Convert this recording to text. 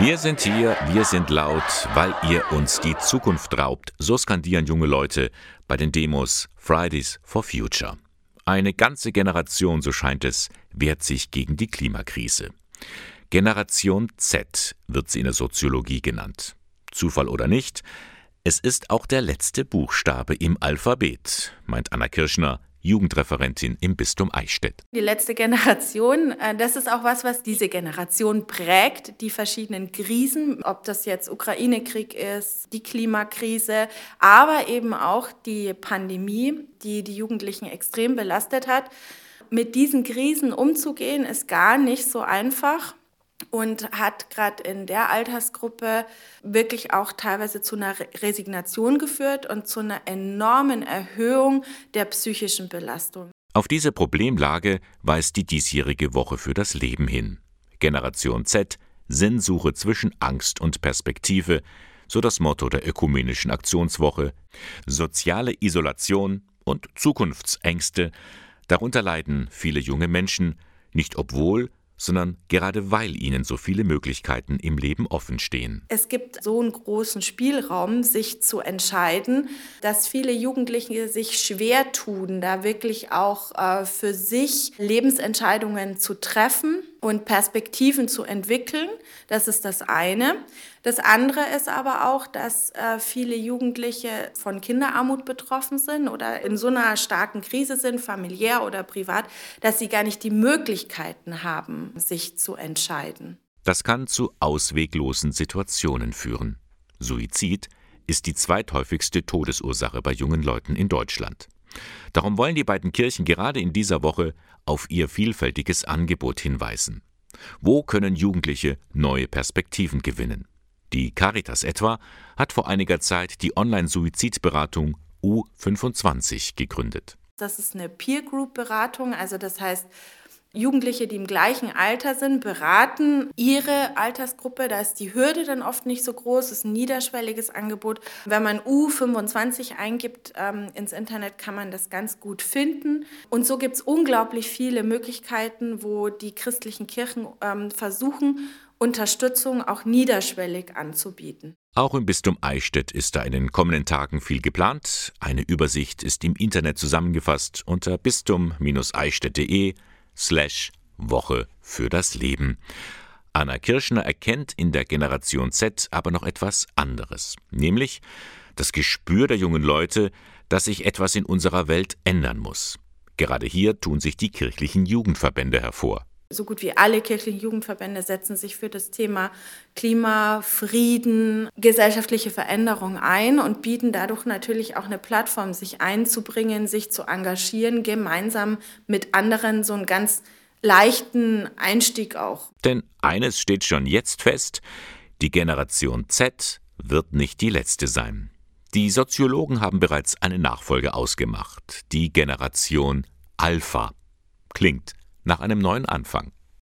Wir sind hier, wir sind laut, weil ihr uns die Zukunft raubt. So skandieren junge Leute bei den Demos Fridays for Future. Eine ganze Generation, so scheint es, wehrt sich gegen die Klimakrise. Generation Z wird sie in der Soziologie genannt. Zufall oder nicht, es ist auch der letzte Buchstabe im Alphabet, meint Anna Kirschner, Jugendreferentin im Bistum Eichstätt. Die letzte Generation, äh, das ist auch was, was diese Generation prägt, die verschiedenen Krisen, ob das jetzt Ukraine-Krieg ist, die Klimakrise, aber eben auch die Pandemie, die die Jugendlichen extrem belastet hat. Mit diesen Krisen umzugehen, ist gar nicht so einfach und hat gerade in der Altersgruppe wirklich auch teilweise zu einer Resignation geführt und zu einer enormen Erhöhung der psychischen Belastung. Auf diese Problemlage weist die diesjährige Woche für das Leben hin. Generation Z, Sinnsuche zwischen Angst und Perspektive, so das Motto der ökumenischen Aktionswoche. Soziale Isolation und Zukunftsängste, darunter leiden viele junge Menschen, nicht obwohl, sondern gerade weil ihnen so viele Möglichkeiten im Leben offen stehen. Es gibt so einen großen Spielraum, sich zu entscheiden, dass viele Jugendliche sich schwer tun, da wirklich auch äh, für sich Lebensentscheidungen zu treffen und Perspektiven zu entwickeln. Das ist das eine. Das andere ist aber auch, dass äh, viele Jugendliche von Kinderarmut betroffen sind oder in so einer starken Krise sind, familiär oder privat, dass sie gar nicht die Möglichkeiten haben, sich zu entscheiden. Das kann zu ausweglosen Situationen führen. Suizid ist die zweithäufigste Todesursache bei jungen Leuten in Deutschland. Darum wollen die beiden Kirchen gerade in dieser Woche auf ihr vielfältiges Angebot hinweisen. Wo können Jugendliche neue Perspektiven gewinnen? Die Caritas etwa hat vor einiger Zeit die Online-Suizidberatung U25 gegründet. Das ist eine Peer-Group-Beratung, also das heißt, Jugendliche, die im gleichen Alter sind, beraten ihre Altersgruppe. Da ist die Hürde dann oft nicht so groß, es ist ein niederschwelliges Angebot. Wenn man U25 eingibt ähm, ins Internet, kann man das ganz gut finden. Und so gibt es unglaublich viele Möglichkeiten, wo die christlichen Kirchen ähm, versuchen, Unterstützung auch niederschwellig anzubieten. Auch im Bistum Eichstätt ist da in den kommenden Tagen viel geplant. Eine Übersicht ist im Internet zusammengefasst unter bistum-eichstätt.de slash Woche für das Leben. Anna Kirschner erkennt in der Generation Z aber noch etwas anderes, nämlich das Gespür der jungen Leute, dass sich etwas in unserer Welt ändern muss. Gerade hier tun sich die kirchlichen Jugendverbände hervor. So gut wie alle kirchlichen Jugendverbände setzen sich für das Thema Klima, Frieden, gesellschaftliche Veränderung ein und bieten dadurch natürlich auch eine Plattform, sich einzubringen, sich zu engagieren, gemeinsam mit anderen so einen ganz leichten Einstieg auch. Denn eines steht schon jetzt fest, die Generation Z wird nicht die letzte sein. Die Soziologen haben bereits eine Nachfolge ausgemacht, die Generation Alpha. Klingt nach einem neuen Anfang.